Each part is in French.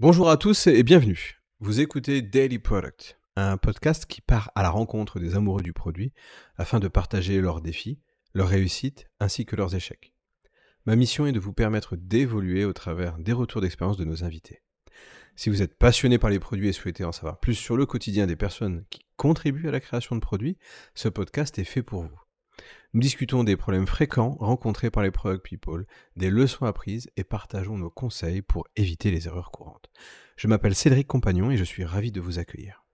Bonjour à tous et bienvenue. Vous écoutez Daily Product, un podcast qui part à la rencontre des amoureux du produit afin de partager leurs défis, leurs réussites ainsi que leurs échecs. Ma mission est de vous permettre d'évoluer au travers des retours d'expérience de nos invités. Si vous êtes passionné par les produits et souhaitez en savoir plus sur le quotidien des personnes qui contribuent à la création de produits, ce podcast est fait pour vous. Nous discutons des problèmes fréquents rencontrés par les product people, des leçons apprises et partageons nos conseils pour éviter les erreurs courantes. Je m'appelle Cédric Compagnon et je suis ravi de vous accueillir.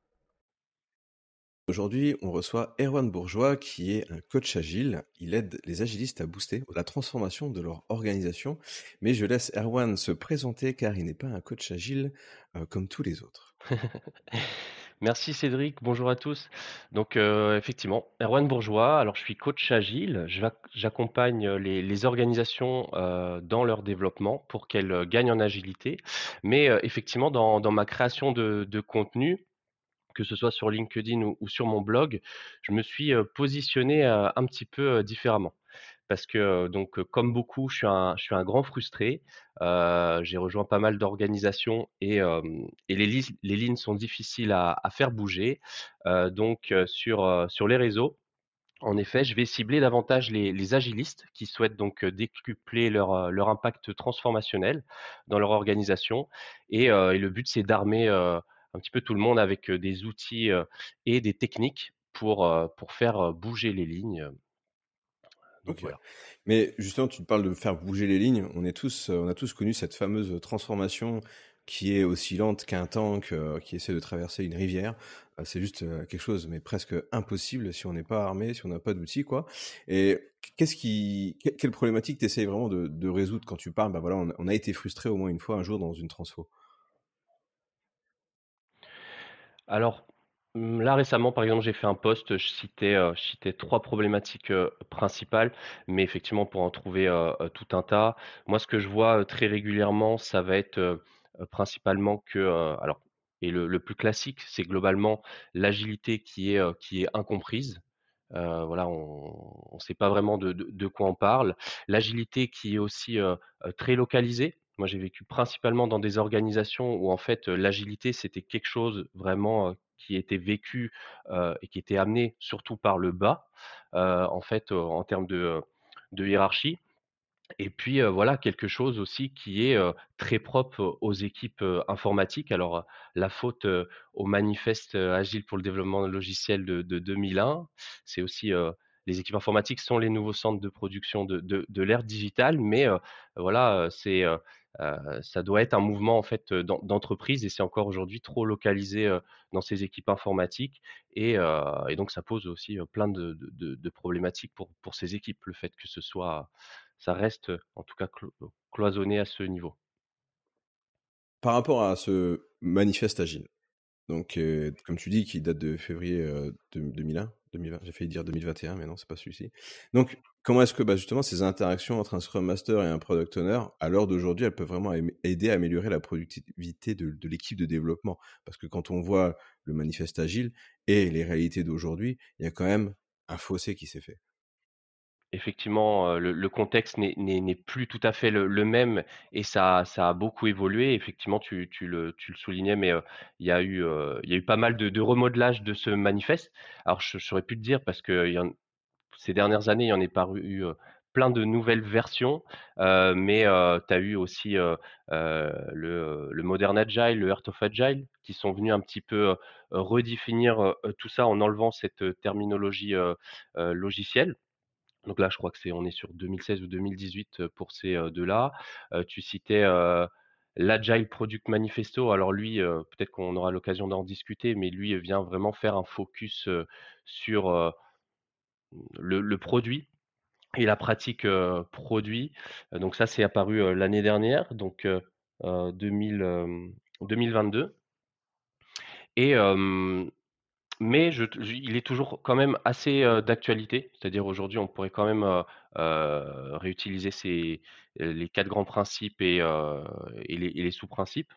Aujourd'hui, on reçoit Erwan Bourgeois qui est un coach agile. Il aide les agilistes à booster la transformation de leur organisation. Mais je laisse Erwan se présenter car il n'est pas un coach agile euh, comme tous les autres. Merci Cédric, bonjour à tous. Donc euh, effectivement, Erwan Bourgeois, alors je suis coach agile, j'accompagne les, organisations euh, dans leur développement pour qu'elles gagnent en agilité, mais euh, effectivement dans, ma création de, contenu, que ce soit sur LinkedIn ou, sur mon blog, je me suis positionné un petit peu différemment parce que donc comme beaucoup, je suis un, grand frustré. j'ai rejoint pas mal d'organisations et, les, lignes sont difficiles à, faire bouger. donc sur, les réseaux, en effet, je vais cibler davantage les, agilistes qui souhaitent donc décupler leur, impact transformationnel dans leur organisation. Et, le but, c'est d'armer un petit peu tout le monde avec des outils et des techniques pour faire bouger les lignes mais justement, tu parles de faire bouger les lignes. On, est tous, on a tous connu cette fameuse transformation qui est aussi lente qu'un tank euh, qui essaie de traverser une rivière. Euh, c'est juste euh, quelque chose, mais presque impossible si on n'est pas armé, si on n'a pas d'outils, quoi. Et qu'est-ce qui, quelle problématique tu essayes vraiment de, résoudre quand tu parles? Bah voilà, on, a été frustré au moins une fois un jour dans une transfo. Alors, Mmh, là récemment, par exemple, j'ai fait un post, je citais, trois problématiques principales, mais effectivement pour en trouver tout un tas. Moi, ce que je vois très régulièrement, ça va être principalement que, alors, et le, plus classique, c'est globalement l'agilité qui est, incomprise. voilà, on ne sait pas vraiment de quoi on parle. L'agilité qui est aussi très localisée. Moi, j'ai vécu principalement dans des organisations où en fait l'agilité c'était quelque chose vraiment qui était vécu et qui était amené surtout par le bas, en fait, en termes de, hiérarchie. Et puis voilà quelque chose aussi qui est très propre aux équipes informatiques. Alors la faute au manifeste agile pour le développement logiciel de, de 2001, c'est aussi les équipes informatiques sont les nouveaux centres de production de, de, de l'ère digitale, mais voilà c'est ça doit être un mouvement en fait d'entreprise et c'est encore aujourd'hui trop localisé dans ces équipes informatiques et, donc ça pose aussi plein de, problématiques pour, pour ces équipes le fait que ce soit ça reste en tout cas cloisonné à ce niveau. Par rapport à ce manifeste agile, donc comme tu dis, qui date de février 2001, j'ai failli dire 2021, mais non, c'est pas celui-ci. Donc, comment est-ce que bah, justement ces interactions entre un Scrum Master et un Product Owner, à l'heure d'aujourd'hui, elles peuvent vraiment aider à améliorer la productivité de l'équipe de développement? Parce que quand on voit le manifeste agile et les réalités d'aujourd'hui, il y a quand même un fossé qui s'est fait effectivement, le, contexte n'est plus tout à fait le, même et ça, a beaucoup évolué. Effectivement, tu, le, soulignais, mais il, y a eu, pas mal de, de, remodelage de ce manifeste. Alors, je saurais plus te dire parce que ces dernières années, il y en est paru eu, plein de nouvelles versions, mais tu as eu aussi le, le, Modern Agile, le Heart of Agile, qui sont venus un petit peu redéfinir tout ça en enlevant cette terminologie logicielle. Donc là, je crois que c'est on est sur 2016 ou 2018 pour ces deux-là. tu citais l'Agile Product Manifesto. Alors lui, peut-être qu'on aura l'occasion d'en discuter, mais lui vient vraiment faire un focus sur le, produit et la pratique produit. Donc ça, c'est apparu l'année dernière, donc 2022. Et mais il est toujours quand même assez d'actualité. C'est-à-dire aujourd'hui, on pourrait quand même réutiliser les quatre grands principes et, les, sous-principes.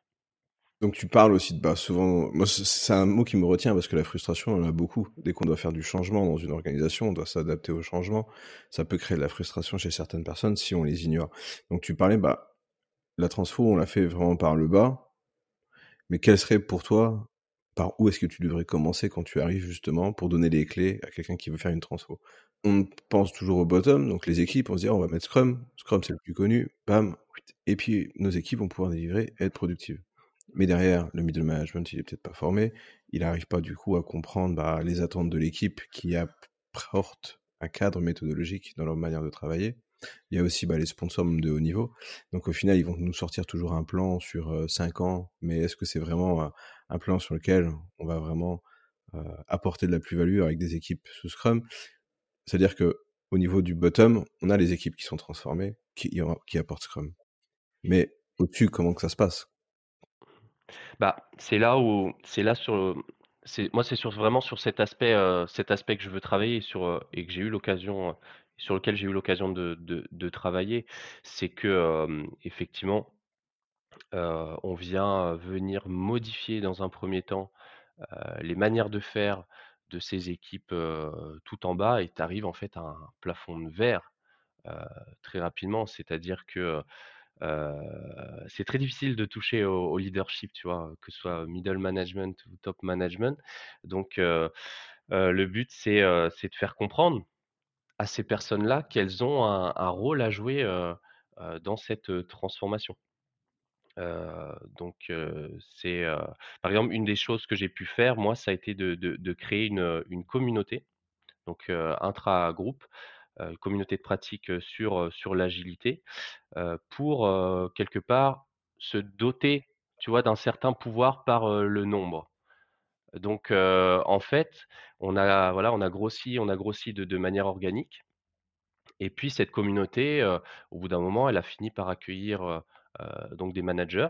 Donc tu parles aussi de bah, souvent, c'est un mot qui me retient parce que la frustration, on en a beaucoup. Dès qu'on doit faire du changement dans une organisation, on doit s'adapter au changement. Ça peut créer de la frustration chez certaines personnes si on les ignore. Donc tu parlais, bah la transfo, on l'a fait vraiment par le bas. Mais quel serait pour toi, par où est-ce que tu devrais commencer quand tu arrives justement pour donner les clés à quelqu'un qui veut faire une transfo? On pense toujours au bottom, donc les équipes, on se dit on va mettre Scrum, Scrum c'est le plus connu, bam, et puis nos équipes vont pouvoir délivrer et être productives. Mais derrière, le middle management, il est peut-être pas formé, il n'arrive pas du coup à comprendre bah, les attentes de l'équipe qui apporte un cadre méthodologique dans leur manière de travailler. Il y a aussi bah, les sponsors de haut niveau. Donc au final, ils vont nous sortir toujours un plan sur 5 ans, mais est-ce que c'est vraiment un plan sur lequel on va vraiment apporter de la plus-value avec des équipes sous Scrum. C'est-à-dire que au niveau du bottom, on a les équipes qui sont transformées, qui, apportent Scrum. Mais au-dessus, comment que ça se passe? Bah, c'est là où c'est là sur c'est moi c'est sur vraiment sur cet aspect cet aspect que je veux travailler sur et que j'ai eu l'occasion sur lequel j'ai eu l'occasion de, de, travailler, c'est que effectivement on vient venir modifier dans un premier temps les manières de faire de ces équipes tout en bas et tu arrives en fait à un plafond de verre très rapidement, c'est-à-dire que c'est très difficile de toucher au, leadership, tu vois, que ce soit middle management ou top management. Donc, le but, c'est de faire comprendre à ces personnes-là qu'elles ont un, rôle à jouer dans cette transformation. Donc, c'est par exemple une des choses que j'ai pu faire, moi, ça a été de, créer une, communauté, donc intra-groupe, communauté de pratique sur, sur l'agilité, pour quelque part se doter, tu vois, d'un certain pouvoir par le nombre. Donc, en fait, on a, voilà, on a grossi, on a grossi de manière organique. Et puis cette communauté, au bout d'un moment, elle a fini par accueillir donc des managers.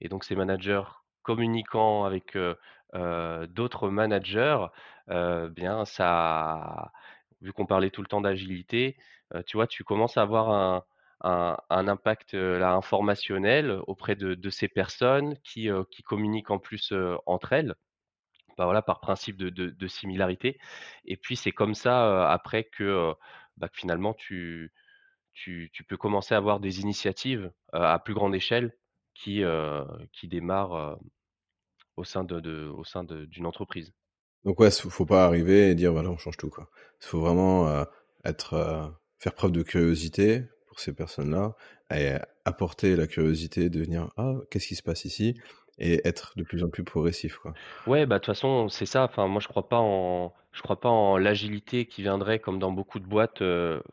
Et donc ces managers communiquant avec d'autres managers, bien ça, vu qu'on parlait tout le temps d'agilité, tu vois, tu commences à avoir un, un, impact informationnel auprès de, ces personnes qui, qui communiquent en plus entre elles. Bah, voilà, par principe de, de, similarité. Et puis c'est comme ça après que, bah, que finalement tu, tu, peux commencer à avoir des initiatives à plus grande échelle qui, qui démarrent au sein de, au sein d'une entreprise. Donc ouais, faut pas arriver et dire voilà on change tout. Il faut vraiment être faire preuve de curiosité pour ces personnes-là et apporter la curiosité de venir ah qu'est-ce qui se passe ici? Et être de plus en plus progressif quoi. Ouais, bah de toute façon, c'est ça, enfin moi je crois pas en je crois pas en l'agilité qui viendrait comme dans beaucoup de boîtes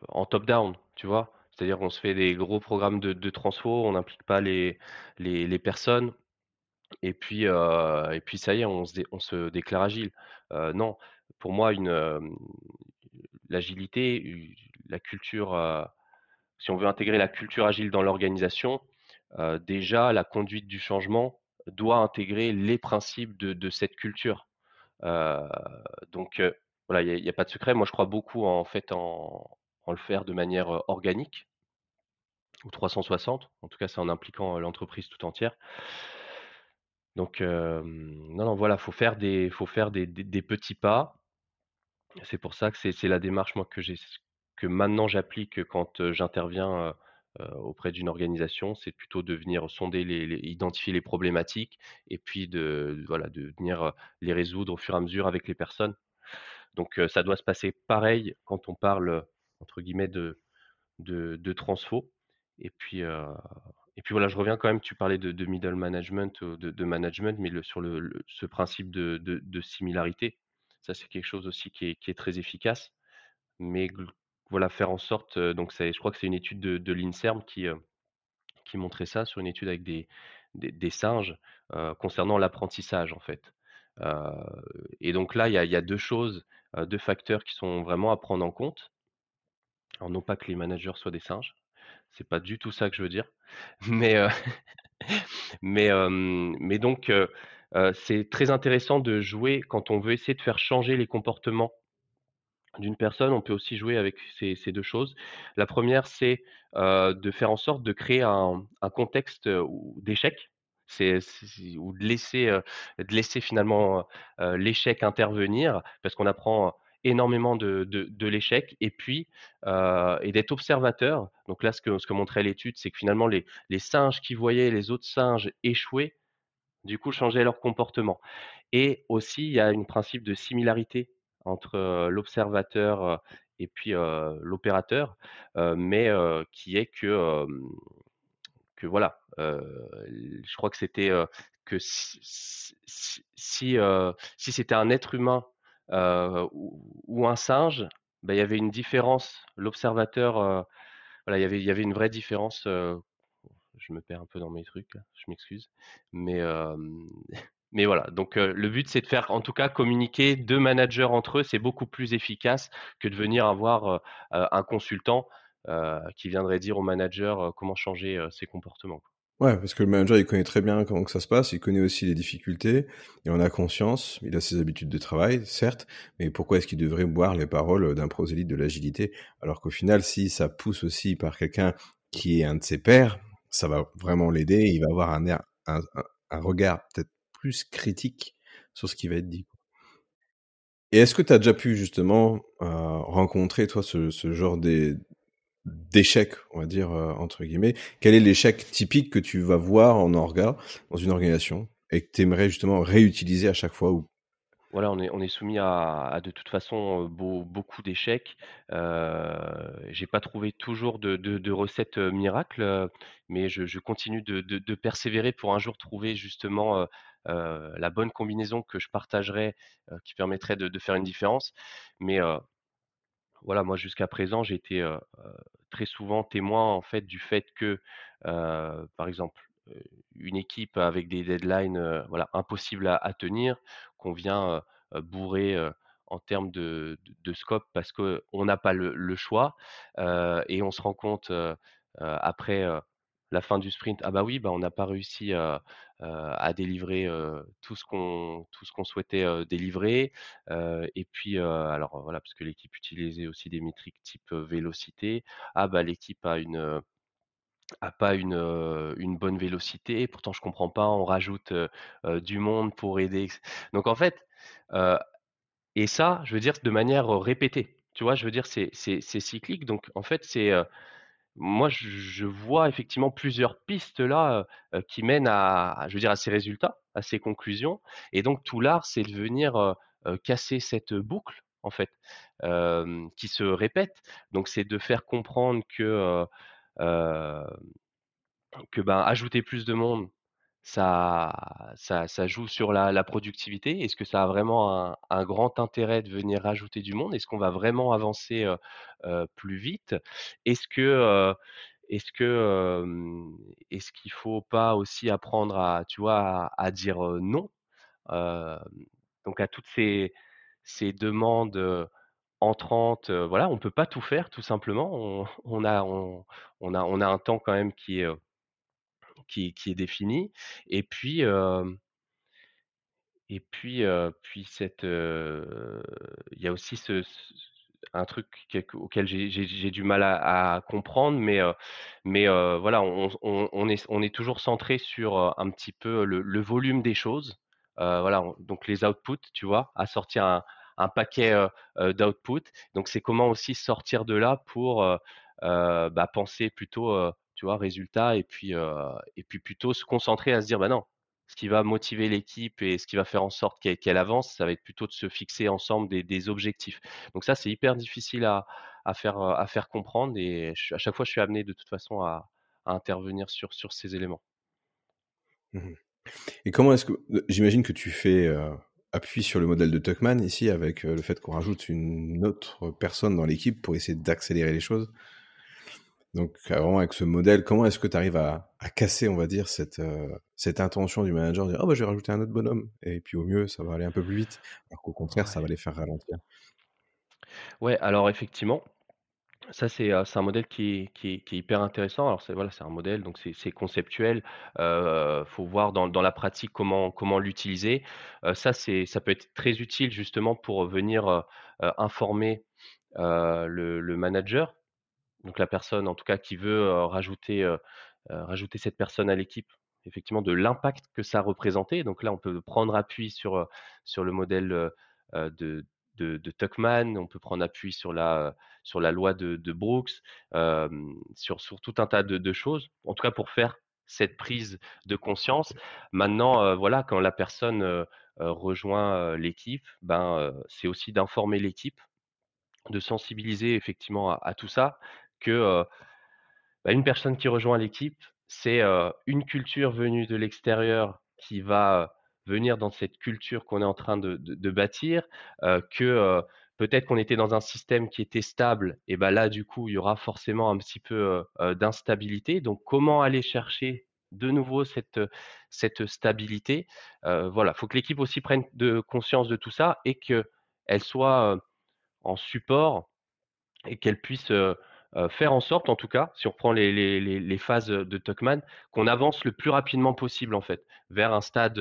en top down, tu vois? C'est-à-dire qu'on se fait des gros programmes de, de transfo, on n'implique pas les, les, les, personnes, et puis, et puis ça y est, on se, on se déclare agile. non, pour moi, une l'agilité, la culture, si on veut intégrer la culture agile dans l'organisation, déjà la conduite du changement doit intégrer les principes de, cette culture. donc voilà, il n'y a, pas de secret. Moi, je crois beaucoup en, fait en, le faire de manière organique ou 360. En tout cas, c'est en impliquant l'entreprise tout entière. Donc, non, non, voilà, faut faire des, faut faire des, petits pas. C'est pour ça que c'est la démarche que maintenant j'applique quand j'interviens auprès d'une organisation, c'est plutôt de venir sonder, les, identifier les problématiques et puis de, voilà, de venir les résoudre au fur et à mesure avec les personnes. Donc ça doit se passer pareil quand on parle entre guillemets de, de, de transfo. Et puis, et puis voilà, je reviens quand même, tu parlais de, middle management, de, management, mais sur le, ce principe de, de, similarité, ça c'est quelque chose aussi qui est, qui est très efficace. Mais voilà, faire en sorte, donc je crois que c'est une étude de, l'INSERM qui, montrait ça, sur une étude avec des, singes, concernant l'apprentissage en fait. et donc là, il y a, deux choses, deux facteurs qui sont vraiment à prendre en compte. Alors non pas que les managers soient des singes, c'est pas du tout ça que je veux dire, mais donc c'est très intéressant de jouer quand on veut essayer de faire changer les comportements d'une personne, on peut aussi jouer avec ces, deux choses. La première, c'est de faire en sorte de créer un, contexte d'échec, ou de laisser, de laisser finalement l'échec intervenir, parce qu'on apprend énormément de, de, l'échec, et puis et d'être observateur. Donc là, ce que, ce que montrait l'étude, c'est que finalement les, les singes qui voyaient les autres singes échouer du coup changer leur comportement. Et aussi, il y a un principe de similarité entre, l'observateur, et puis, l'opérateur, mais, qui est que, voilà, je crois que c'était, que si si c'était un être humain, ou un singe, bah, il y avait une différence. L'observateur, voilà, il y avait il y avait une vraie différence, je me perds un peu dans mes trucs je m'excuse. Mais, mais voilà, donc le but c'est de faire en tout cas communiquer 2 managers entre eux, c'est beaucoup plus efficace que de venir avoir, un consultant, qui viendrait dire au manager, comment changer, ses comportements. Ouais, parce que le manager, il connaît très bien comment ça se passe, il connaît aussi les difficultés, il en a conscience, il a ses habitudes de travail, certes, mais pourquoi est-ce qu'il devrait boire les paroles d'un prosélyte de l'agilité? Alors qu'au final, si ça pousse aussi par quelqu'un qui est un de ses pairs, ça va vraiment l'aider, il va avoir un un regard peut-être plus critique sur ce qui va être dit. Et est-ce que tu as déjà pu justement, heu, rencontrer toi ce genre d'é d'échec, on va dire, heu, entre guillemets? Quel est l'échec typique que tu vas voir en orga, dans une organisation et que tu aimerais justement réutiliser à chaque fois ou? Voilà, on est on est soumis à de toute façon, beaucoup d'échecs. J'ai pas trouvé toujours de de de recette, miracle, mais je continue de de persévérer pour un jour trouver justement, la bonne combinaison que je partagerais, heu, qui permettrait de faire une différence. Mais, heu, voilà, moi jusqu'à présent, j'ai été, très souvent témoin en fait du fait que, par exemple, une équipe avec des deadlines, voilà, impossibles à tenir, qu'on vient, bourrer, en termes de scope parce qu'on n'a pas le choix, et on se rend compte, après, la fin du sprint: «Ah bah oui, bah, on n'a pas réussi, à délivrer, tout ce qu'on souhaitait, délivrer». Et puis, alors voilà, parce que l'équipe utilisait aussi des métriques type, vélocité. Ah bah, l'équipe a une, a pas une, bonne vélocité, pourtant je comprends pas, on rajoute, du monde pour aider donc en fait, et ça, je veux dire de manière, répétée. Tu vois? Je veux dire c'est cyclique donc en fait c'est, moi je vois effectivement plusieurs pistes là, qui mènent à je veux dire à ces résultats, à ces conclusions et donc tout l'art c'est de venir, casser cette boucle en fait, qui se répète. Donc c'est de faire comprendre que, que, ben, ajouter plus de monde, ça ça ça joue sur la productivité? Est-ce que ça a vraiment un un grand intérêt de venir rajouter du monde? Est-ce qu'on va vraiment avancer, plus vite? Est-ce que, est-ce que, est-ce qu'il faut pas aussi apprendre à, tu vois, à dire, non? Donc à toutes ces ces demandes, entrantes, heu, voilà, on peut pas tout faire tout simplement. On on a on a on a un temps quand même qui est, qui est défini et puis, et puis, puis cette, il y a aussi ce un truc auquel j'ai du mal à comprendre, mais, mais, voilà, on est on est toujours centré sur, un petit peu le volume des choses. Voilà, on donc les outputs, tu vois? À sortir un un paquet, heu heu, d'output. Donc c'est comment aussi sortir de là pour, bah, penser plutôt, tu vois, résultat et puis, plutôt se concentrer à se dire: «Bah non, ce qui va motiver l'équipe et ce qui va faire en sorte qu'elle avance, ça va être plutôt de se fixer ensemble des objectifs. Donc ça, c'est hyper difficile à faire, à faire comprendre et à chaque fois, je suis amené de toute façon à intervenir sur ces éléments. Mmh et comment est-ce que j'imagine que tu fais, heu, appui sur le modèle de Tuckman ici avec, le fait qu'on rajoute une autre personne dans l'équipe pour essayer d'accélérer les choses? Donc vraiment avec ce modèle, comment est-ce que tu arrives à à casser, on va dire, cette, heu, cette intention du manager de dire: «Ah bah, je vais rajouter un autre bonhomme» et puis au mieux, ça va aller un peu plus vite, alors qu'au contraire, ça va les faire ralentir? Ouais, alors effectivement, ça c'est, c'est un modèle qui est qui est qui est hyper intéressant. Alors c'est voilà, c'est un modèle, donc c'est conceptuel. Heu, faut voir dans dans la pratique comment comment l'utiliser. Ça c'est ça peut être très utile justement pour venir, informer, le manager, donc la personne en tout cas qui veut, rajouter, cette personne à l'équipe, effectivement de l'impact que ça représentait. Donc là, on peut prendre appui sur, le modèle, de Tuckman, on peut prendre appui sur la, loi de Brooks, sur tout un tas de de choses. En tout cas pour faire cette prise de conscience. Maintenant, voilà, quand la personne rejoint l'équipe, ben, c'est aussi d'informer l'équipe, de sensibiliser effectivement à, tout ça, que bah, une personne qui rejoint l'équipe, c'est une culture venue de l'extérieur qui va venir dans cette culture qu'on est en train de, bâtir, que peut-être qu'on était dans un système qui était stable, et ben là, du coup, il y aura forcément un petit peu d'instabilité. Donc, comment aller chercher de nouveau cette, cette stabilité? Voilà, il faut que l'équipe aussi prenne de conscience de tout ça et qu'elle soit en support et qu'elle puisse faire en sorte, en tout cas, si on reprend les, phases de Tuckman, qu'on avance le plus rapidement possible, en fait, vers un stade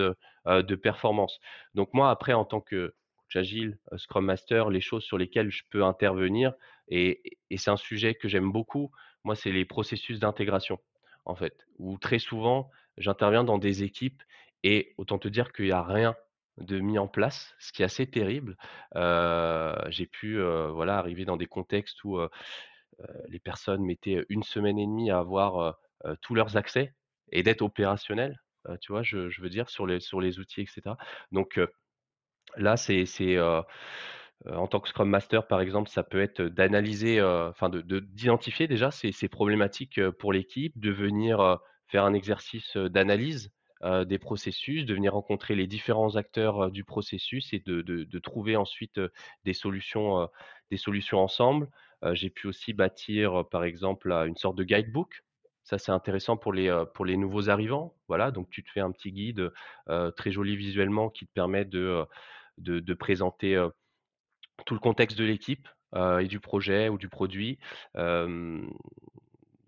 de performance. Donc moi, après, en tant que coach agile, Scrum Master, les choses sur lesquelles je peux intervenir, et, et c'est un sujet que j'aime beaucoup, moi, c'est les processus d'intégration, en fait, où très souvent, j'interviens dans des équipes et autant te dire qu'il n'y a rien de mis en place, ce qui est assez terrible. j'ai pu voilà arriver dans des contextes où les personnes mettaient une semaine et demie à avoir tous leurs accès et d'être opérationnels, tu vois, je, veux dire, sur les, sur les outils, etc. Donc là, c'est, en tant que Scrum Master, par exemple, ça peut être d'analyser, enfin, de, d'identifier déjà ces, ces, problématiques pour l'équipe, de venir faire un exercice d'analyse des processus, de venir rencontrer les différents acteurs du processus et de, trouver ensuite des solutions ensemble j'ai pu aussi bâtir, par exemple, une sorte de guidebook. Ça, c'est intéressant pour les, nouveaux arrivants. Voilà, donc tu te fais un petit guide très joli visuellement qui te permet de, présenter tout le contexte de l'équipe et du projet ou du produit.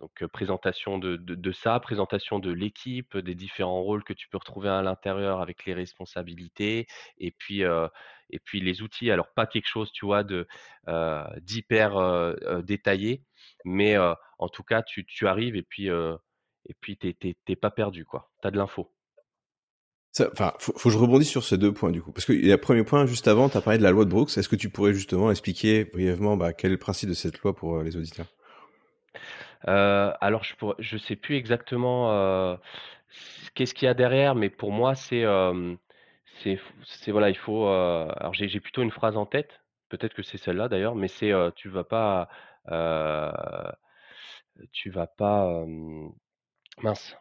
Donc présentation de, ça, présentation de l'équipe, des différents rôles que tu peux retrouver à l'intérieur avec les responsabilités, et puis et puis les outils. Alors pas quelque chose, tu vois, de d'hyper détaillé, mais en tout cas tu, tu arrives et puis et puis t'es pas perdu quoi. T'as de l'info. Enfin, faut, faut, que je rebondisse sur ces deux points du coup, parce que le premier point juste avant, tu as parlé de la loi de Brooks. Est-ce que tu pourrais justement expliquer brièvement bah, quel est le principe de cette loi pour les auditeurs? Euh, alors je ne sais plus exactement, euh, qu'est-ce qu'il y a derrière, mais pour moi c'est, c'est voilà, il faut, euh, alors j'ai plutôt une phrase en tête, peut-être que c'est celle-là d'ailleurs, mais c'est, tu vas pas, tu vas pas, mince,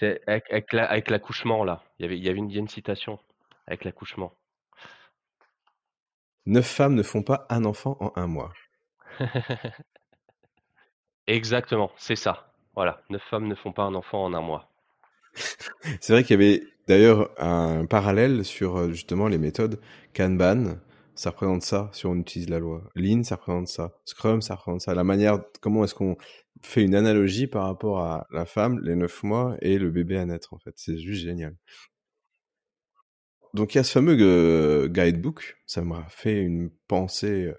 avec l'accouchement là, il y avait une une citation. Avec l'accouchement. Neuf femmes ne font pas un enfant en un mois. Exactement, c'est ça. Voilà, neuf femmes ne font pas un enfant en un mois. c'est vrai qu'il y avait d'ailleurs un parallèle sur euh, justement les méthodes. Kanban, ça représente ça si on utilise la loi. Lean, ça représente ça. Scrum, ça représente ça. La manière, comment est-ce qu'on fait une analogie par rapport à la femme, les neuf mois et le bébé à naître en fait. C'est juste génial. Donc il y a ce fameux euh, guidebook, ça m'a fait une pensée euh,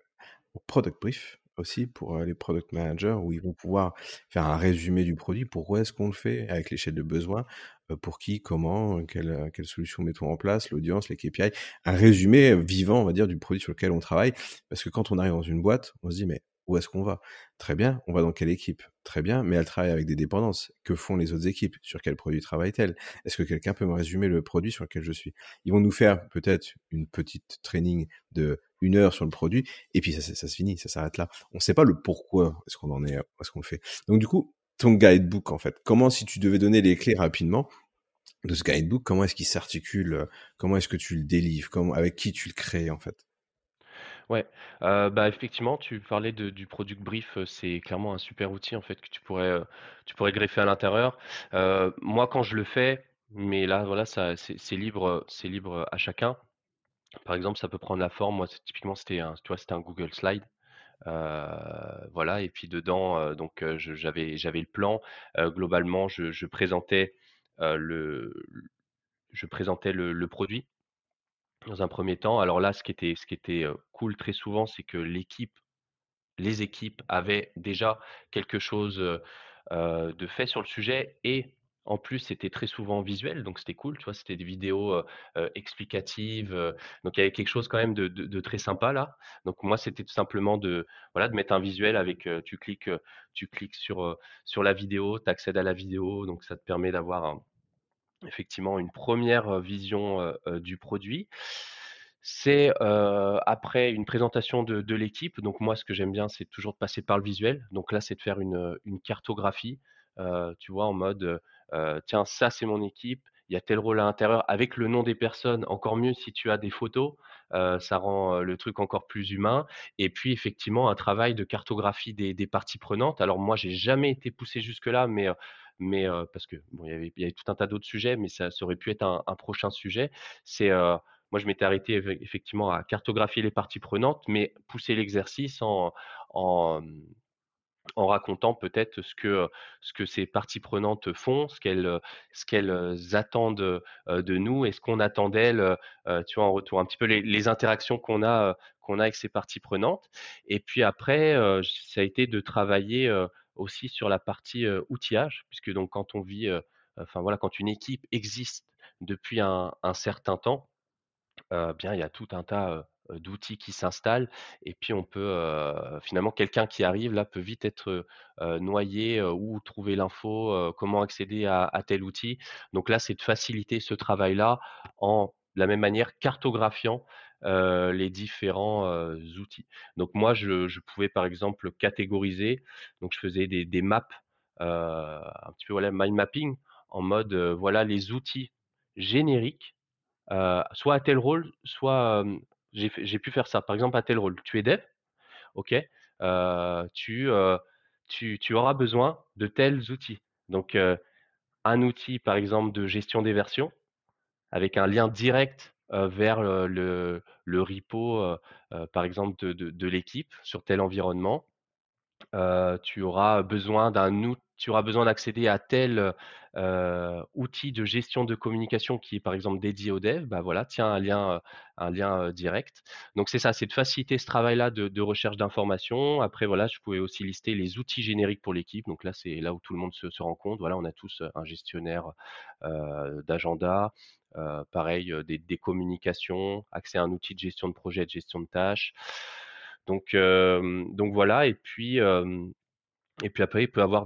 au product brief aussi pour euh, les product managers où ils vont pouvoir faire un résumé du produit, pourquoi est-ce qu'on le fait, avec l'échelle de besoin, pour qui, comment, quelle, quelle solution mettons en place, l'audience, les KPI, un résumé vivant, on va dire, du produit sur lequel on travaille. Parce que quand on arrive dans une boîte, on se dit, mais où est-ce qu'on va? Très bien, on va dans quelle équipe? Très bien, mais elle travaille avec des dépendances. Que font les autres équipes? Sur quel produit travaille-t-elle? Est-ce que quelqu'un peut me résumer le produit sur lequel je suis? Ils vont nous faire peut-être une petite training de une heure sur le produit, et puis ça, ça, se finit, ça s'arrête là. On ne sait pas le pourquoi est-ce qu'on en est, est-ce qu'on le fait. Donc du coup, ton guidebook en fait, comment si tu devais donner les clés rapidement de ce guidebook, comment est-ce qu'il s'articule Comment est-ce que tu le délivres Comment, Avec qui tu le crées en fait? Ouais, bah, effectivement, tu parlais de du product brief, c'est clairement un super outil en fait que tu pourrais, tu pourrais greffer à l'intérieur. moi quand je le fais, mais là voilà, ça c'est libre, c'est libre à chacun. Par exemple, ça peut prendre la forme, moi typiquement c'était un tu vois, c'était un Google Slide. voilà et puis dedans, donc j'avais j'avais le plan. globalement, je je présentais, le je présentais le le produit dans un premier temps. Alors là, ce qui était, cool très souvent, c'est que l'équipe, les équipes avaient déjà quelque chose de fait sur le sujet et En plus, c'était très souvent visuel, donc c'était cool, tu vois? C'était des vidéos, explicatives, donc il y avait quelque chose quand même de très sympa là. Donc moi, c'était tout simplement de, voilà, de mettre un visuel avec, tu cliques, tu cliques sur, sur la vidéo, tu accèdes à la vidéo, donc ça te permet d'avoir un effectivement une première vision, du produit. C'est, après une présentation de l'équipe, donc moi ce que j'aime bien, c'est toujours de passer par le visuel. Donc là, c'est de faire une, cartographie, tu vois? En mode, «Tiens, ça c'est mon équipe, il y a tel rôle à l'intérieur», avec le nom des personnes. Encore mieux si tu as des photos, ça rend, le truc encore plus humain et puis effectivement un travail de cartographie des des parties prenantes. Alors moi, j'ai jamais été poussé jusque là, mais, mais, parce que bon, il y avait tout un tas d'autres sujets, mais ça aurait pu être un prochain sujet. C'est, moi, je m'étais arrêté effectivement à cartographier les parties prenantes, mais pousser l'exercice en en, mmh, racontant peut-être ce que, ce que ces parties prenantes font, ce qu'elles, ce attendent, de nous et ce qu'on attend d'elles, tu vois, en retour. Un petit peu les les interactions qu'on a, qu'on a avec ces parties prenantes et puis après, ça a été de travailler, aussi sur la partie, outillage puisque donc quand on vit, enfin voilà, quand une équipe existe depuis un certain temps, bien, il y a tout un tas, d'outils qui s'installent et puis on peut, finalement quelqu'un qui arrive là peut vite être, noyé, heu, où trouver l'info, comment accéder à à tel outil. Donc là, c'est de faciliter ce travail-là en de la même manière cartographiant, heu, les différents, heu, outils. Donc moi, je pouvais par exemple catégoriser, donc je faisais des maps, heu, un petit peu voilà mind mapping en mode, voilà les outils génériques soit à tel rôle, soit, j'ai pu faire ça. Par exemple, à tel rôle, tu es dev, OK, tu, tu tu auras besoin de tels outils. Donc, un outil, par exemple, de gestion des versions avec un lien direct, heu, vers, heu, le le repo, heu, par exemple de de l'équipe sur tel environnement. Heu, tu tu auras besoin d'accéder à tel, heu outil de gestion de communication qui est, par exemple, dédié aux devs. Bah, voilà, tiens, un lien, heu, un lien, direct. Donc c'est ça, c'est de faciliter ce travail-là de de recherche d'informations. Après, voilà, je pouvais aussi lister les outils génériques pour l'équipe. Donc là, c'est là où tout le monde se rend compte. Voilà, on a tous, un gestionnaire, d'agenda, pareil, des des communications, accès à un outil de gestion de projet, de gestion de tâches. Donc, hem, donc voilà et puis, hem et puis après il peut avoir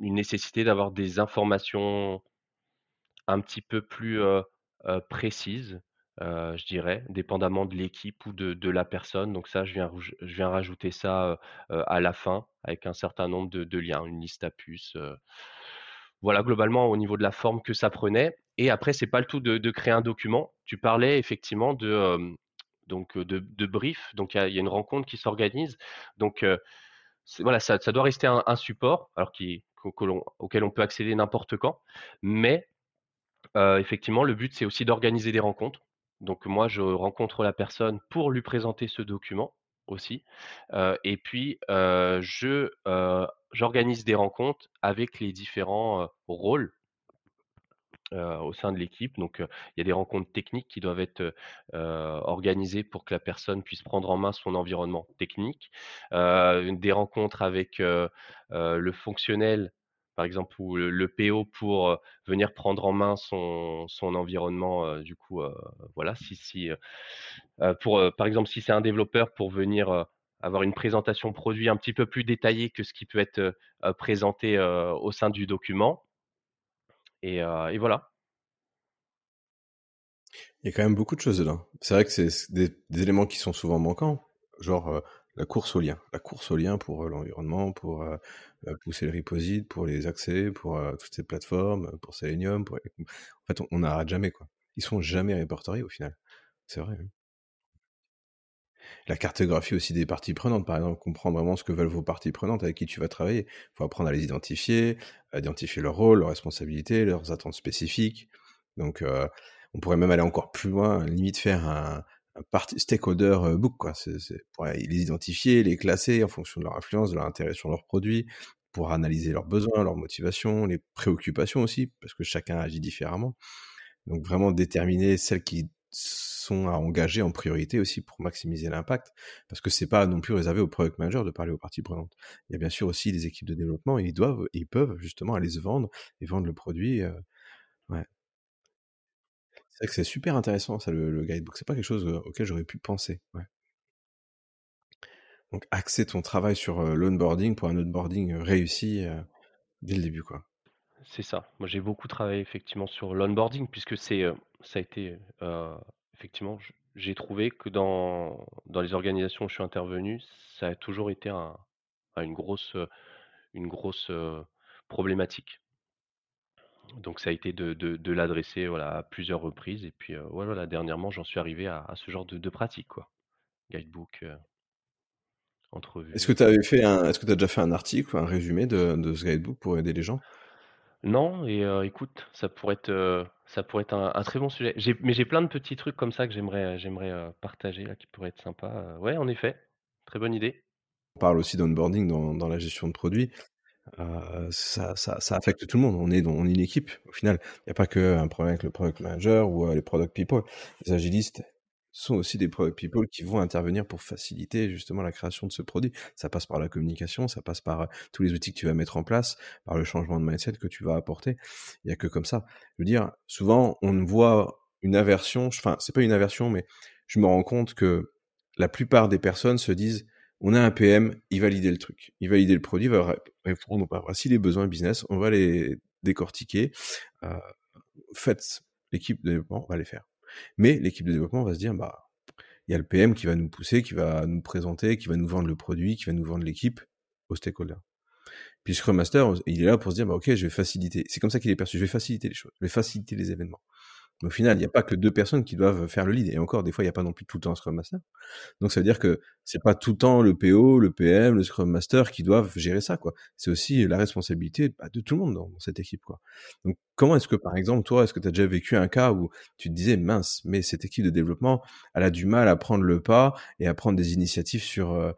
une nécessité d'avoir des informations un petit peu plus, heu, précises, je dirais, dépendamment de l'équipe ou de la personne. Donc ça, je viens rajouter ça, à la fin avec un certain nombre de liens, une liste à puces. Voilà globalement au niveau de la forme que ça prenait et après c'est pas le tout de créer un document. Tu parlais effectivement de, donc, de brief, donc il y a une rencontre qui s'organise. Donc, voilà, ça doit rester un support auquel on peut accéder n'importe quand, mais effectivement, le but, c'est aussi d'organiser des rencontres. Donc moi, je rencontre la personne pour lui présenter ce document aussi, et puis, j'organise des rencontres avec les différents, rôles, heu, au sein de l'équipe. Donc, heu, il y a des rencontres techniques qui doivent être, heu organisées pour que la personne puisse prendre en main son environnement technique. Des rencontres avec, le fonctionnel, par exemple, ou le le PO pour, venir prendre en main son son environnement, du coup, voilà, si si, pour, par exemple, si c'est un développeur pour venir, avoir une présentation produit un petit peu plus détaillée que ce qui peut être, présenté, au sein du document et voilà. Il y a quand même beaucoup de choses dedans. C'est vrai que c'est des, éléments qui sont souvent manquants, genre la course au lien. La course au lien pour l'environnement, pour pousser le reposite, pour les accès, pour toutes ces plateformes, pour Selenium. En fait, on on n'arrête jamais, quoi. Ils sont jamais répertoriés au final. C'est vrai. hein. La cartographie aussi des parties prenantes, par exemple, comprendre vraiment ce que veulent vos parties prenantes avec qui tu vas travailler. Il faut apprendre à les identifier, à identifier leur rôle, leurs responsabilités, leurs attentes spécifiques. Donc, euh, on pourrait même aller encore plus loin, limite faire un, stakeholder euh, book, quoi. C'est pour les identifier, les classer en fonction de leur influence, de leur intérêt sur leurs produits, pour analyser leurs besoins, leurs motivations, les préoccupations aussi, parce que chacun agit différemment. Donc vraiment déterminer celles qui sont à engager en priorité aussi pour maximiser l'impact, parce que c'est pas non plus réservé au product manager de parler aux parties prenantes. Il y a bien sûr aussi les équipes de développement, ils doivent, ils peuvent justement aller se vendre et vendre le produit. Euh, ouais. C'est vrai que c'est super intéressant ça le, guidebook. C'est pas quelque chose euh, auquel j'aurais pu penser. Ouais. Donc axer ton travail sur euh, l'onboarding pour un onboarding réussi dès le début, quoi. C'est ça. Moi, j'ai beaucoup travaillé effectivement sur l'onboarding puisque c'est, euh, ça a été, euh, effectivement, j'ai trouvé que dans, dans les organisations où je suis intervenu, ça a toujours été un, une grosse, une grosse problématique. Donc, ça a été de, de, l'adresser voilà, à plusieurs reprises. Et puis, voilà, dernièrement, j'en suis arrivé à, ce genre de, de pratique, quoi. Guidebook, entrevue. Est-ce que tu avais fait un, est-ce que tu as déjà fait un article ou un résumé de, de ce guidebook pour aider les gens? Non et écoute, ça pourrait être, un très bon sujet. mais j'ai plein de petits trucs comme ça que j'aimerais, j'aimerais, partager là, qui pourraient être sympas, ouais, en effet, très bonne idée. On parle aussi d'onboarding dans la gestion de produits. ça affecte tout le monde. On est une équipe au final. Il y a pas qu'un problème avec le product manager ou, les product people. Les agilistes sont aussi des product people qui vont intervenir pour faciliter justement la création de ce produit. Ça passe par la communication, ça passe par euh, tous les outils que tu vas mettre en place, par le changement de mindset que tu vas apporter. Il y a que comme ça. Je veux dire, souvent on voit une aversion, enfin c'est pas une aversion, mais je me rends compte que la plupart des personnes se disent on a un PM, il va le truc, il va le produit, il va répondre pas. Voici les besoins business, on va les décortiquer. Euh, faites l'équipe de développement, on va les faire. Mais l'équipe de développement va se dire, bah, il y a le PM qui va nous pousser, qui va nous présenter, qui va nous vendre le produit, qui va nous vendre l'équipe aux stakeholders. Puis Scrum Master, il est là pour se dire, bah, ok, je vais faciliter. C'est comme ça qu'il est perçu. Je vais faciliter les choses. Je vais faciliter les événements au final, il n'y a pas que deux personnes qui doivent faire le lead. Et encore, des fois, il n'y a pas non plus tout le temps un Scrum Master. Donc, ça veut dire que c'est pas tout le temps le PO, le PM, le Scrum Master qui doivent gérer ça, quoi. C'est aussi la responsabilité bah, de tout le monde dans, cette équipe, quoi. Donc, comment est-ce que, par exemple, toi, est-ce que tu as déjà vécu un cas où tu te disais, mince, mais cette équipe de développement, elle a du mal à prendre le pas et à prendre des initiatives sur, euh,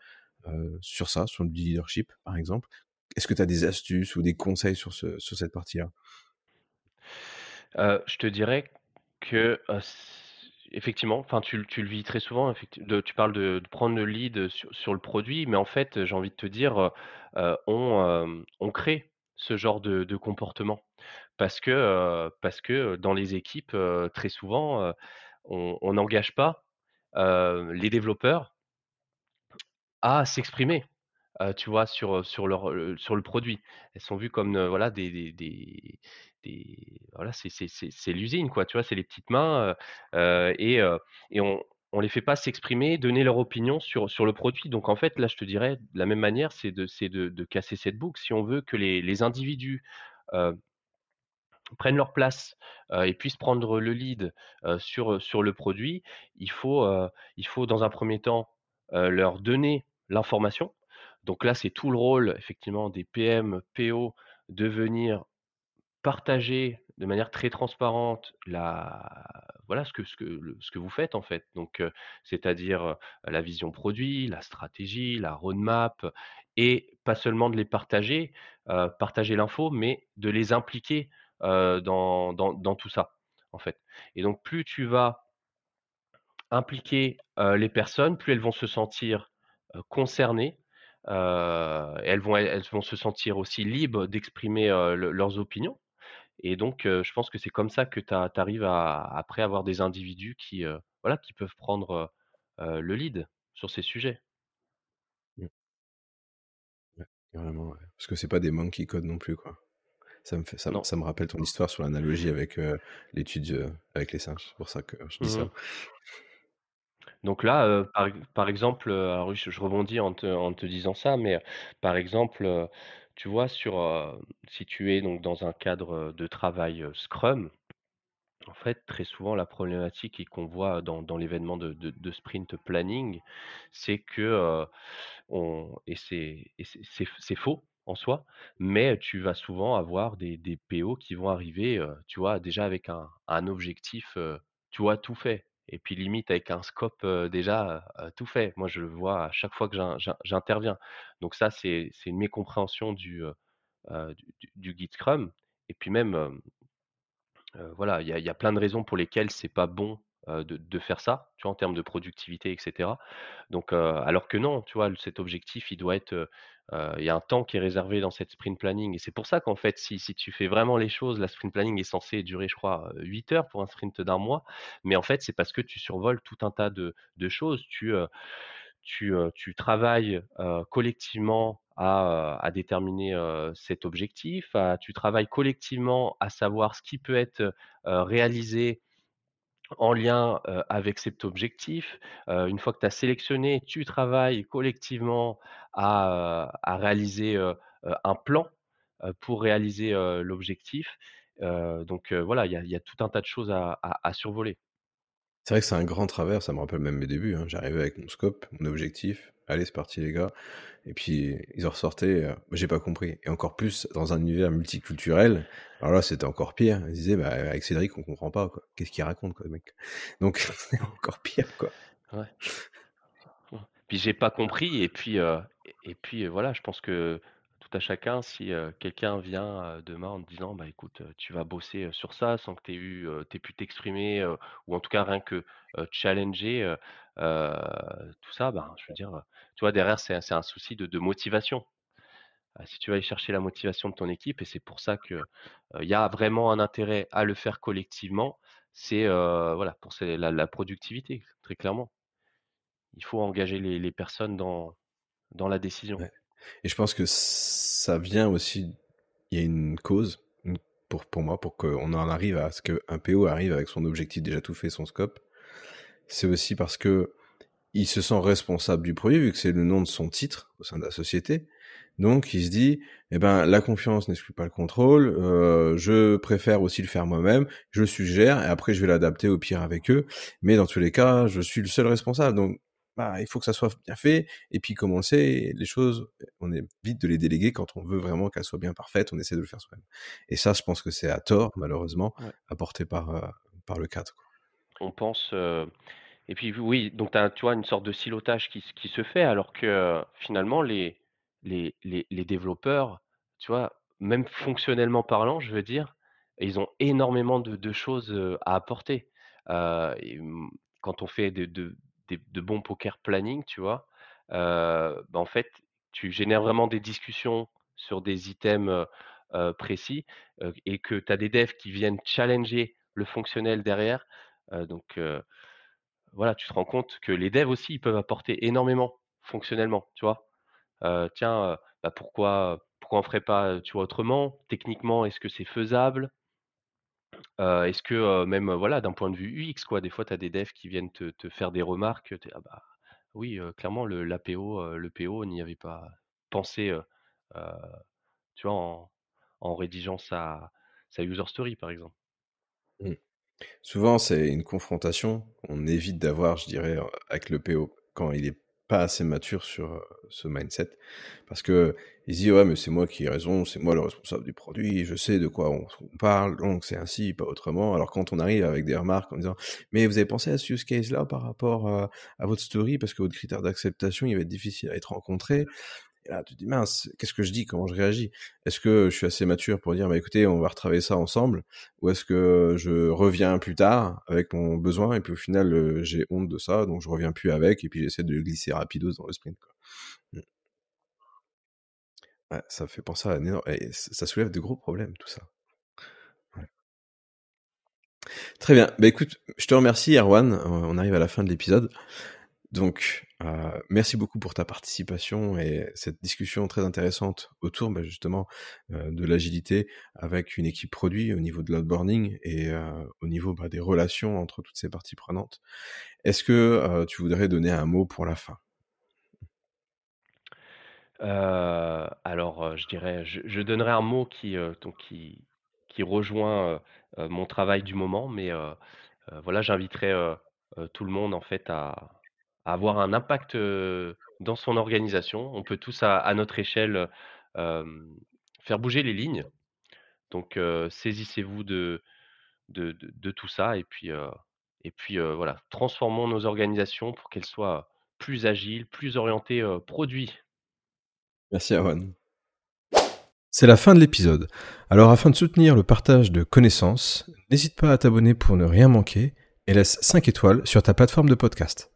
euh, sur ça, sur le leadership, par exemple? Est-ce que tu as des astuces ou des conseils sur, ce, sur cette partie-là? Euh, je te dirais que, effectivement, enfin, tu le vis très souvent, tu parles de prendre le lead, sur le produit, mais en fait, j'ai envie de te dire, on, crée ce genre de comportement. Parce que, parce que, dans les équipes, très souvent, on n'engage pas, les développeurs à s'exprimer. tu vois, sur, sur leur, sur le produit. Elles sont vues comme, voilà, des voilà, c'est l'usine quoi, tu vois? C'est les petites mains, et et on on les fait pas s'exprimer, donner leur opinion sur sur le produit. Donc en fait, là, je te dirais de la même manière, c'est de de de casser cette boucle. Si on veut que les les individus, prennent leur place, et puissent prendre le lead, sur, sur le produit, il faut, il faut dans un premier temps, leur donner l'information. Donc là, c'est tout le rôle effectivement des PM, PO de venir partager de manière très transparente voilà ce que vous faites en fait. C'est-à-dire, la vision produit, la stratégie, la roadmap et pas seulement de les partager, partager l'info, mais de les impliquer, dans tout ça, en fait. Et donc plus tu vas impliquer, les personnes, plus elles vont se sentir, concernées, elles vont se sentir aussi libres d'exprimer, leurs opinions et donc, je pense que c'est comme ça que tu arrives à après avoir des individus qui, voilà, qui peuvent prendre, le lead sur ces sujets. Mmh. carrément, Parce que c'est pas des monkey code non plus, quoi. Ça me fait ça ça me rappelle ton histoire sur l'analogie avec, l'étude, avec les singes. C'est pour ça que je dis ça. Mmh donc là, par exemple, alors je rebondis en te en te disant ça, mais par exemple, tu vois, sur, si tu es donc dans un cadre, de travail, Scrum, en fait, très souvent, la problématique qu'on voit dans l'événement de sprint planning, c'est que, on et c'est faux en soi, mais tu vas souvent avoir des PO qui vont arriver, tu vois, déjà avec un objectif, tu vois, tout fait et puis limite avec un scope, déjà, tout fait. Moi, je le vois à chaque fois que j'interviens. Donc ça, c'est une mécompréhension du, du du Scrum et puis même, voilà, il y y a plein de raisons pour lesquelles c'est pas bon, de, faire ça, tu vois, en termes de productivité, etc. Donc, alors que non, tu vois, cet objectif, il doit être, il y a un temps qui est réservé dans cette sprint planning. Et c'est pour ça qu'en fait, si, si tu fais vraiment les choses, la sprint planning est censée durer, je crois, 8 heures pour un sprint d'un mois. Mais en fait, c'est parce que tu survoles tout un tas de, de choses. Tu, tu, tu travailles collectivement à, déterminer cet objectif, tu travailles collectivement à savoir ce qui peut être réalisé en lien avec cet objectif. une fois que tu as sélectionné, tu travailles collectivement à, réaliser un plan pour réaliser l'objectif. donc voilà, il y, a tout un tas de choses à survoler. C'est vrai que c'est un grand travers, ça me rappelle même mes débuts. Hein. J'arrivais avec mon scope, mon objectif. Allez, c'est parti les gars. Et puis ils en ressortaient, euh, j'ai pas compris. Et encore plus dans un univers multiculturel. Alors là, c'était encore pire. Ils disaient, bah, avec Cédric, on comprend pas. quoi. Qu'est-ce qu'il raconte, quoi, mec? Donc c'est encore pire, quoi. Ouais. Puis j'ai pas compris. Et puis, euh, et puis voilà, je pense que à chacun, si quelqu'un vient demain en te disant, bah écoute, tu vas bosser sur ça sans que tu aies eu, t'aies pu t'exprimer, ou en tout cas rien que challenger tout ça, bah, je veux dire, tu vois, derrière, c'est un souci de, motivation. si tu vas aller chercher la motivation de ton équipe, et c'est pour ça qu'il il y a vraiment un intérêt à le faire collectivement, c'est voilà, pour la, productivité, très clairement. Il faut engager les, personnes dans, dans la décision. Et je pense que ça vient aussi, il y a une cause pour, pour moi, pour qu'on en arrive à ce qu'un PO arrive avec son objectif déjà tout fait, son scope. C'est aussi parce que il se sent responsable du produit, vu que c'est le nom de son titre au sein de la société. Donc, il se dit, eh ben, la confiance n'exclut pas le contrôle. Euh, je préfère aussi le faire moi-même. Je suggère et après, je vais l'adapter au pire avec eux. Mais dans tous les cas, je suis le seul responsable. Donc, bah, il faut que ça soit bien fait. Et puis, comme on le sait, les choses, on est vite de les déléguer quand on veut vraiment qu'elles soient bien parfaites. On essaie de le faire soi-même. Et ça, je pense que c'est à tort, malheureusement, apporté par, euh, par le cadre. On pense. Euh, et puis, oui, donc as, tu vois une sorte de silotage qui, qui se fait, alors que euh, finalement, les, les, les, les, développeurs, tu vois, même fonctionnellement parlant, je veux dire, ils ont énormément de, de choses à apporter. Et, quand on fait de, de, de bons poker planning, tu vois, bah, en fait, tu génères vraiment des discussions sur des items précis et que tu as des devs qui viennent challenger le fonctionnel derrière. donc voilà, tu te rends compte que les devs aussi, ils peuvent apporter énormément fonctionnellement, tu vois. tiens, bah, pourquoi, pourquoi on ferait pas tu vois, autrement? Techniquement, est-ce que c'est faisable? Est-ce que, même, voilà, d'un point de vue UX, quoi, des fois, tu as des devs qui viennent te faire des remarques, «Ah bah, oui, clairement le l'APO, le PO n'y avait pas pensé», tu vois, en rédigeant sa user story, par exemple. Mmh. Souvent, c'est une confrontation qu'on évite d'avoir, je dirais, avec le PO, quand il est pas assez mature sur ce mindset parce que il ouais mais c'est moi qui ai raison, c'est moi le responsable du produit, je sais de quoi on, parle, donc c'est ainsi, pas autrement. Alors quand on arrive avec des remarques en disant mais vous avez pensé à ce use case là par rapport à votre story? Parce que votre critère d'acceptation il va être difficile à être rencontré, et là, tu te dis, mince, qu'est-ce que je dis? Comment je réagis? Est-ce que je suis assez mature pour dire, bah, écoutez, on va retravailler ça ensemble? Ou est-ce que je reviens plus tard avec mon besoin et puis au final, euh, j'ai honte de ça, donc je reviens plus avec et puis j'essaie de glisser rapidos dans le sprint. Mmh. Ça fait penser à un énorme... ça soulève de gros problèmes, tout ça. Très bien. Bah écoute, je te remercie, Erwan. On arrive à la fin de l'épisode. Donc, euh, merci beaucoup pour ta participation et cette discussion très intéressante autour bah, justement euh, de l'agilité avec une équipe produit au niveau de l'onboarding et euh, au niveau bah, des relations entre toutes ces parties prenantes. Est-ce que tu voudrais donner un mot pour la fin? Alors, je dirais, je, je, donnerai un mot qui, qui rejoint mon travail du moment, mais voilà, j'inviterai tout le monde en fait à, avoir un impact dans son organisation. On peut tous à, notre échelle faire bouger les lignes. Donc saisissez-vous de, tout ça et puis, et puis voilà, transformons nos organisations pour qu'elles soient plus agiles, plus orientées produits. Merci Aaron. C'est la fin de l'épisode. Alors afin de soutenir le partage de connaissances, n'hésite pas à t'abonner pour ne rien manquer et laisse 5 étoiles sur ta plateforme de podcast.